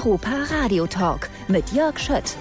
Europa Radio Talk mit Jörg Schött.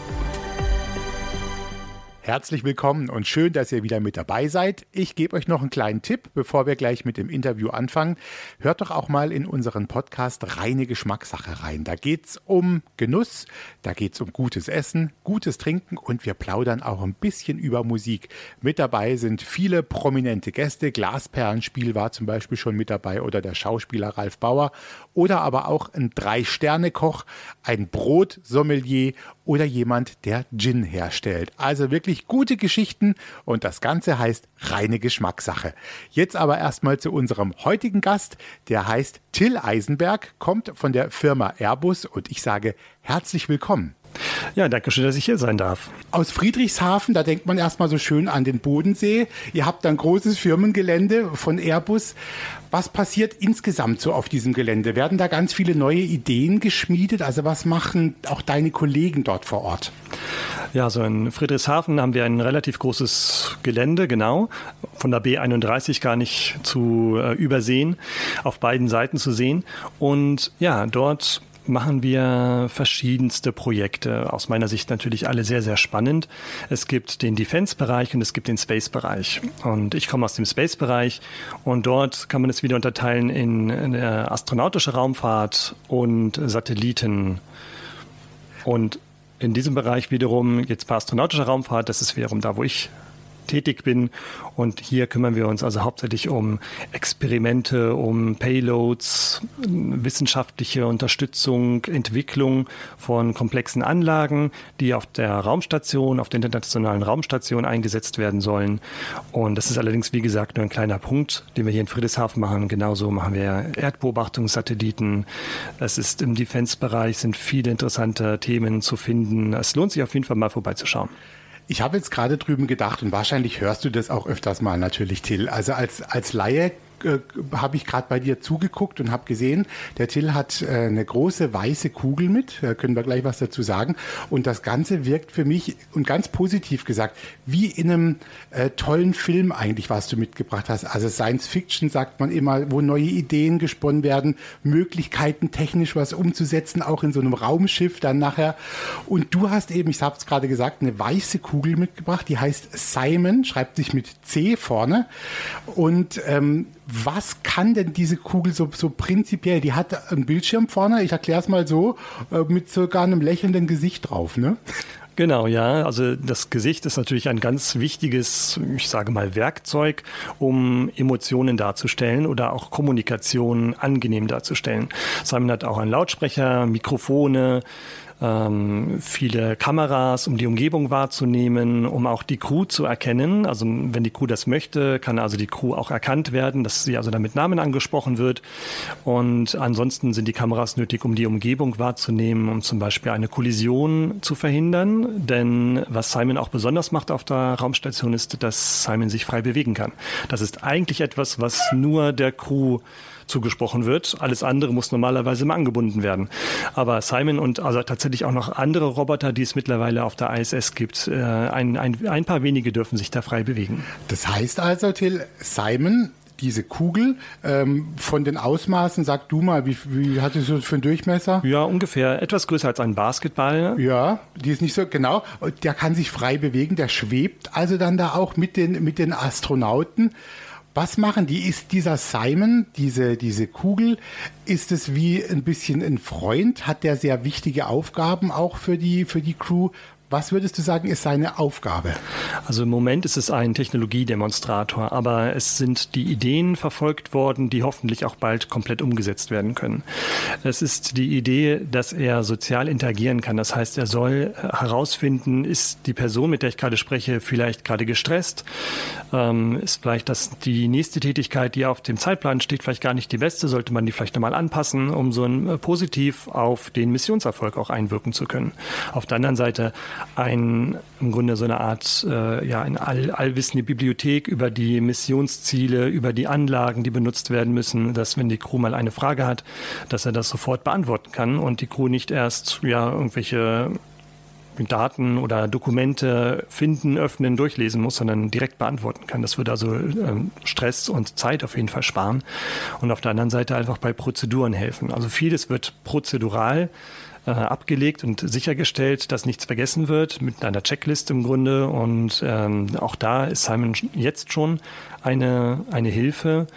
Herzlich willkommen und schön, dass ihr wieder mit dabei seid. Ich gebe euch noch einen kleinen Tipp, bevor wir gleich mit dem Interview anfangen. Hört doch auch mal in unseren Podcast Reine Geschmackssache rein. Da geht es um Genuss, da geht es um gutes Essen, gutes Trinken und wir plaudern auch ein bisschen über Musik. Mit dabei sind viele prominente Gäste. Glasperlenspiel war zum Beispiel schon mit dabei oder der Schauspieler Ralf Bauer oder aber auch ein Drei-Sterne-Koch, ein Brotsommelier oder jemand, der Gin herstellt. Also wirklich gute Geschichten und das Ganze heißt reine Geschmackssache. Jetzt aber erstmal zu unserem heutigen Gast, der heißt Till Eisenberg, kommt von der Firma Airbus und ich sage herzlich willkommen. Ja, danke schön, dass ich hier sein darf. Aus Friedrichshafen, da denkt man erstmal so schön an den Bodensee. Ihr habt ein großes Firmengelände von Airbus. Was passiert insgesamt so auf diesem Gelände? Werden da ganz viele neue Ideen geschmiedet? Also was machen auch deine Kollegen dort vor Ort? Ja, so in Friedrichshafen haben wir ein relativ großes Gelände, genau, von der B31 gar nicht zu äh, übersehen, auf beiden Seiten zu sehen. Und ja, dort machen wir verschiedenste Projekte. Aus meiner Sicht natürlich alle sehr, sehr spannend. Es gibt den Defense-Bereich und es gibt den Space-Bereich. Und ich komme aus dem Space-Bereich und dort kann man es wieder unterteilen in, in astronautische Raumfahrt und Satelliten. Und in diesem Bereich wiederum jetzt bei astronautischer Raumfahrt, das ist wiederum da, wo ich tätig bin. Und hier kümmern wir uns also hauptsächlich um Experimente, um Payloads, wissenschaftliche Unterstützung, Entwicklung von komplexen Anlagen, die auf der Raumstation, auf der internationalen Raumstation eingesetzt werden sollen. Und das ist allerdings, wie gesagt, nur ein kleiner Punkt, den wir hier in Friedrichshafen machen. Genauso machen wir Erdbeobachtungssatelliten. Es ist im Defense-Bereich sind viele interessante Themen zu finden. Es lohnt sich auf jeden Fall mal vorbeizuschauen. Ich habe jetzt gerade drüben gedacht, und wahrscheinlich hörst du das auch öfters mal natürlich, Till. Also als, als Laie äh, habe ich gerade bei dir zugeguckt und habe gesehen, der Till hat äh, eine große weiße Kugel mit, da können wir gleich was dazu sagen. Und das Ganze wirkt für mich, und ganz positiv gesagt, wie in einem äh, tollen Film eigentlich, was du mitgebracht hast. Also Science Fiction sagt man immer, wo neue Ideen gesponnen werden, Möglichkeiten technisch was umzusetzen, auch in so einem Raumschiff dann nachher. Und du hast eben, ich habe es gerade gesagt, eine weiße Kugel mitgebracht, die heißt Simon, schreibt sich mit C vorne. Und ähm, was kann denn diese Kugel so, so prinzipiell? Die hat einen Bildschirm vorne, ich erkläre es mal so, äh, mit sogar einem lächelnden Gesicht drauf, ne? Genau, ja. Also das Gesicht ist natürlich ein ganz wichtiges, ich sage mal, Werkzeug, um Emotionen darzustellen oder auch Kommunikation angenehm darzustellen. Simon hat auch einen Lautsprecher, Mikrofone, ähm, viele Kameras, um die Umgebung wahrzunehmen, um auch die Crew zu erkennen. Also wenn die Crew das möchte, kann also die Crew auch erkannt werden, dass sie also damit Namen angesprochen wird. Und ansonsten sind die Kameras nötig, um die Umgebung wahrzunehmen, um zum Beispiel eine Kollision zu verhindern. Denn was Simon auch besonders macht auf der Raumstation ist, dass Simon sich frei bewegen kann. Das ist eigentlich etwas, was nur der Crew zugesprochen wird. Alles andere muss normalerweise immer angebunden werden. Aber Simon und also tatsächlich auch noch andere Roboter, die es mittlerweile auf der ISS gibt, äh, ein, ein, ein paar wenige dürfen sich da frei bewegen. Das heißt also, Till, Simon diese Kugel ähm, von den Ausmaßen, sag du mal, wie, wie hat sie so für einen Durchmesser? Ja, ungefähr etwas größer als ein Basketball. Ja, die ist nicht so genau. Der kann sich frei bewegen, der schwebt also dann da auch mit den, mit den Astronauten. Was machen die? Ist dieser Simon, diese, diese Kugel, ist es wie ein bisschen ein Freund? Hat der sehr wichtige Aufgaben auch für die, für die Crew? Was würdest du sagen, ist seine Aufgabe? Also im Moment ist es ein Technologiedemonstrator, aber es sind die Ideen verfolgt worden, die hoffentlich auch bald komplett umgesetzt werden können. Es ist die Idee, dass er sozial interagieren kann. Das heißt, er soll herausfinden, ist die Person, mit der ich gerade spreche, vielleicht gerade gestresst? Ähm, ist vielleicht das die nächste Tätigkeit, die auf dem Zeitplan steht, vielleicht gar nicht die beste? Sollte man die vielleicht nochmal anpassen, um so ein, äh, positiv auf den Missionserfolg auch einwirken zu können? Auf der anderen Seite ein, im Grunde so eine Art, äh, ja, eine all, allwissende Bibliothek über die Missionsziele, über die Anlagen, die benutzt werden müssen, dass wenn die Crew mal eine Frage hat, dass er das sofort beantworten kann und die Crew nicht erst, ja, irgendwelche Daten oder Dokumente finden, öffnen, durchlesen muss, sondern direkt beantworten kann. Das würde also ähm, Stress und Zeit auf jeden Fall sparen und auf der anderen Seite einfach bei Prozeduren helfen. Also vieles wird prozedural äh, abgelegt und sichergestellt, dass nichts vergessen wird, mit einer Checkliste im Grunde. Und ähm, auch da ist Simon jetzt schon eine, eine Hilfe.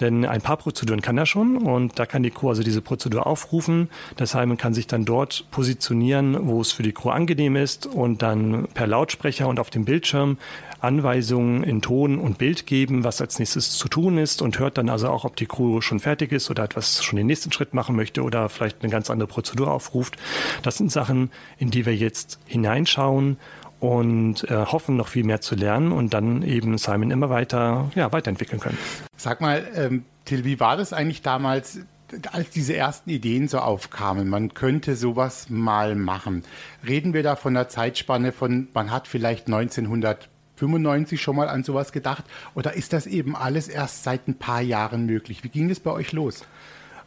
Denn ein paar Prozeduren kann er schon und da kann die Crew also diese Prozedur aufrufen. Das man kann sich dann dort positionieren, wo es für die Crew angenehm ist und dann per Lautsprecher und auf dem Bildschirm Anweisungen in Ton und Bild geben, was als nächstes zu tun ist und hört dann also auch, ob die Crew schon fertig ist oder etwas schon den nächsten Schritt machen möchte oder vielleicht eine ganz andere Prozedur aufruft. Das sind Sachen, in die wir jetzt hineinschauen und äh, hoffen, noch viel mehr zu lernen und dann eben Simon immer weiter ja, weiterentwickeln können. Sag mal, ähm, Till, wie war das eigentlich damals, als diese ersten Ideen so aufkamen? Man könnte sowas mal machen. Reden wir da von einer Zeitspanne von, man hat vielleicht 1995 schon mal an sowas gedacht? Oder ist das eben alles erst seit ein paar Jahren möglich? Wie ging es bei euch los?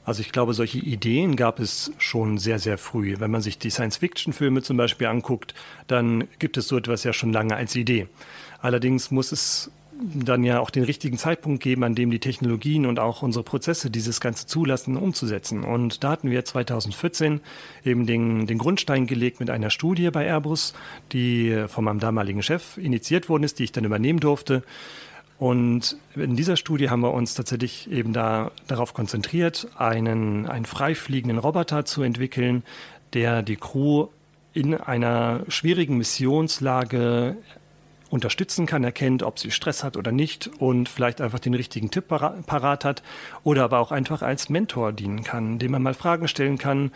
Also ich glaube, solche Ideen gab es schon sehr, sehr früh. Wenn man sich die Science-Fiction-Filme zum Beispiel anguckt, dann gibt es so etwas ja schon lange als Idee. Allerdings muss es dann ja auch den richtigen Zeitpunkt geben, an dem die Technologien und auch unsere Prozesse dieses Ganze zulassen, umzusetzen. Und da hatten wir 2014 eben den, den Grundstein gelegt mit einer Studie bei Airbus, die von meinem damaligen Chef initiiert worden ist, die ich dann übernehmen durfte. Und in dieser Studie haben wir uns tatsächlich eben da darauf konzentriert, einen, einen frei fliegenden Roboter zu entwickeln, der die Crew in einer schwierigen Missionslage unterstützen kann, erkennt, ob sie Stress hat oder nicht und vielleicht einfach den richtigen Tipp parat hat oder aber auch einfach als Mentor dienen kann, dem man mal Fragen stellen kann,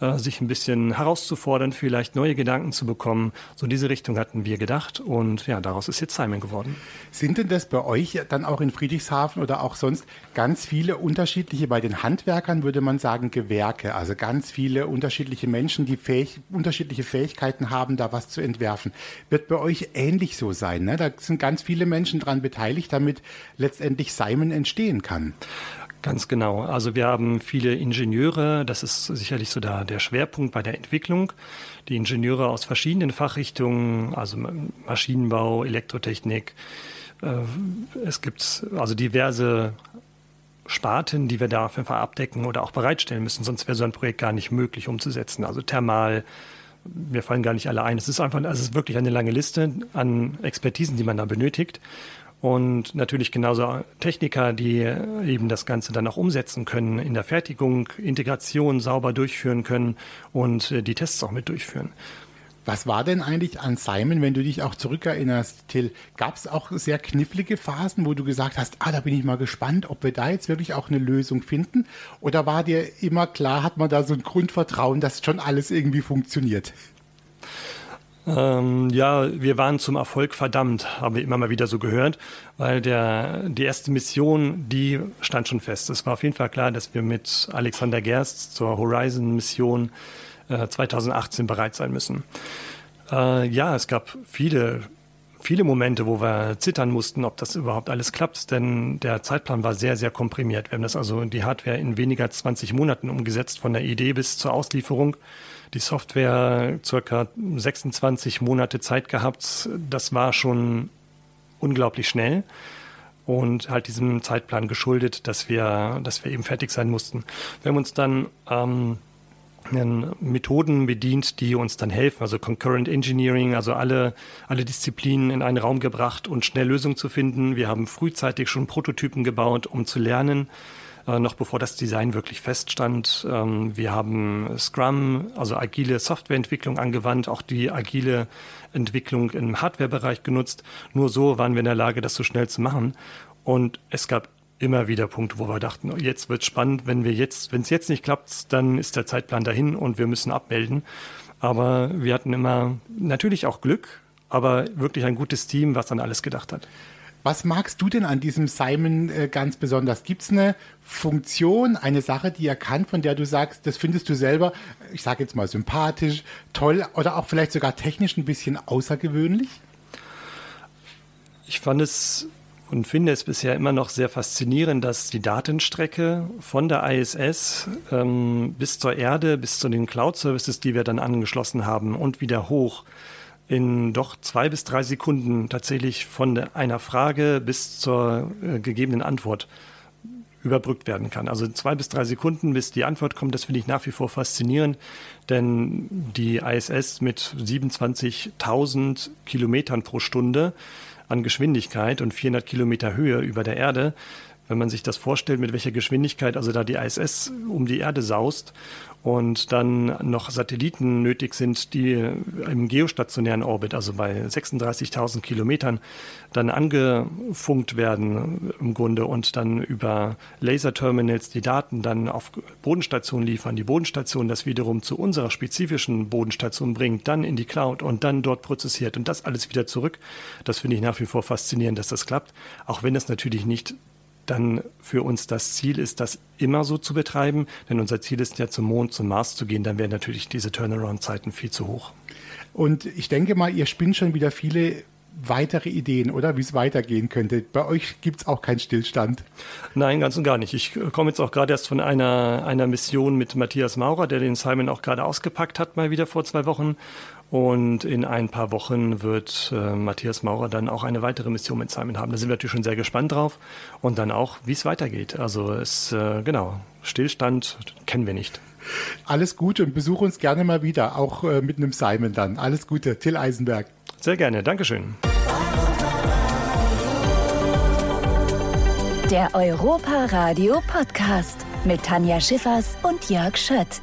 äh, sich ein bisschen herauszufordern, vielleicht neue Gedanken zu bekommen. So in diese Richtung hatten wir gedacht und ja, daraus ist jetzt Simon geworden. Sind denn das bei euch dann auch in Friedrichshafen oder auch sonst ganz viele unterschiedliche, bei den Handwerkern würde man sagen Gewerke, also ganz viele unterschiedliche Menschen, die fähig, unterschiedliche Fähigkeiten haben, da was zu entwerfen. Wird bei euch ähnlich so sein? Ne? Da sind ganz viele Menschen daran beteiligt, damit letztendlich Simon entstehen kann. Ganz genau. Also wir haben viele Ingenieure, das ist sicherlich so der, der Schwerpunkt bei der Entwicklung. Die Ingenieure aus verschiedenen Fachrichtungen, also Maschinenbau, Elektrotechnik. Äh, es gibt also diverse Sparten, die wir da auf jeden Fall abdecken oder auch bereitstellen müssen, sonst wäre so ein Projekt gar nicht möglich umzusetzen. Also Thermal, mir fallen gar nicht alle ein. Es ist einfach, also es ist wirklich eine lange Liste an Expertisen, die man da benötigt und natürlich genauso Techniker, die eben das Ganze dann auch umsetzen können in der Fertigung, Integration sauber durchführen können und äh, die Tests auch mit durchführen. Was war denn eigentlich an Simon, wenn du dich auch zurückerinnerst, Till? Gab es auch sehr knifflige Phasen, wo du gesagt hast, ah, da bin ich mal gespannt, ob wir da jetzt wirklich auch eine Lösung finden? Oder war dir immer klar, hat man da so ein Grundvertrauen, dass schon alles irgendwie funktioniert? Ähm, ja, wir waren zum Erfolg verdammt, haben wir immer mal wieder so gehört, weil der, die erste Mission, die stand schon fest. Es war auf jeden Fall klar, dass wir mit Alexander Gerst zur Horizon-Mission äh, 2018 bereit sein müssen. Äh, ja, es gab viele viele Momente, wo wir zittern mussten, ob das überhaupt alles klappt, denn der Zeitplan war sehr, sehr komprimiert. Wir haben das also die Hardware in weniger als 20 Monaten umgesetzt, von der Idee bis zur Auslieferung die Software circa 26 Monate Zeit gehabt. Das war schon unglaublich schnell und halt diesem Zeitplan geschuldet, dass wir, dass wir eben fertig sein mussten. Wir haben uns dann ähm, Methoden bedient, die uns dann helfen, also Concurrent Engineering, also alle, alle Disziplinen in einen Raum gebracht und schnell Lösungen zu finden. Wir haben frühzeitig schon Prototypen gebaut, um zu lernen, äh, noch bevor das Design wirklich feststand. Ähm, wir haben Scrum, also agile Softwareentwicklung angewandt, auch die agile Entwicklung im Hardwarebereich genutzt. Nur so waren wir in der Lage, das so schnell zu machen. Und es gab immer wieder Punkte, wo wir dachten, oh, jetzt wird spannend, wenn wir jetzt, wenn es jetzt nicht klappt, dann ist der Zeitplan dahin und wir müssen abmelden. Aber wir hatten immer natürlich auch Glück, aber wirklich ein gutes Team, was dann alles gedacht hat. Was magst du denn an diesem Simon äh, ganz besonders? Gibt es eine Funktion, eine Sache, die er kann, von der du sagst, das findest du selber, ich sage jetzt mal sympathisch, toll oder auch vielleicht sogar technisch ein bisschen außergewöhnlich? Ich fand es und finde es bisher immer noch sehr faszinierend, dass die Datenstrecke von der ISS ähm, bis zur Erde, bis zu den Cloud-Services, die wir dann angeschlossen haben und wieder hoch, in doch zwei bis drei Sekunden tatsächlich von einer Frage bis zur äh, gegebenen Antwort überbrückt werden kann. Also zwei bis drei Sekunden, bis die Antwort kommt, das finde ich nach wie vor faszinierend, denn die ISS mit 27.000 Kilometern pro Stunde an Geschwindigkeit und 400 Kilometer Höhe über der Erde, wenn man sich das vorstellt, mit welcher Geschwindigkeit also da die ISS um die Erde saust und dann noch Satelliten nötig sind, die im geostationären Orbit, also bei 36.000 Kilometern, dann angefunkt werden im Grunde und dann über Laserterminals die Daten dann auf Bodenstationen liefern, die Bodenstation das wiederum zu unserer spezifischen Bodenstation bringt, dann in die Cloud und dann dort prozessiert und das alles wieder zurück. Das finde ich nach wie vor faszinierend, dass das klappt, auch wenn es natürlich nicht dann für uns das Ziel ist, das immer so zu betreiben. Denn unser Ziel ist ja zum Mond, zum Mars zu gehen. Dann wären natürlich diese Turnaround-Zeiten viel zu hoch. Und ich denke mal, ihr spinnt schon wieder viele weitere Ideen, oder wie es weitergehen könnte. Bei euch gibt es auch keinen Stillstand. Nein, ganz und gar nicht. Ich komme jetzt auch gerade erst von einer, einer Mission mit Matthias Maurer, der den Simon auch gerade ausgepackt hat, mal wieder vor zwei Wochen. Und in ein paar Wochen wird äh, Matthias Maurer dann auch eine weitere Mission mit Simon haben. Da sind wir natürlich schon sehr gespannt drauf. Und dann auch, wie es weitergeht. Also es, äh, genau, Stillstand kennen wir nicht. Alles Gute und besuch uns gerne mal wieder, auch äh, mit einem Simon dann. Alles Gute, Till Eisenberg. Sehr gerne, Dankeschön. Der Europa Radio Podcast mit Tanja Schiffers und Jörg Schött.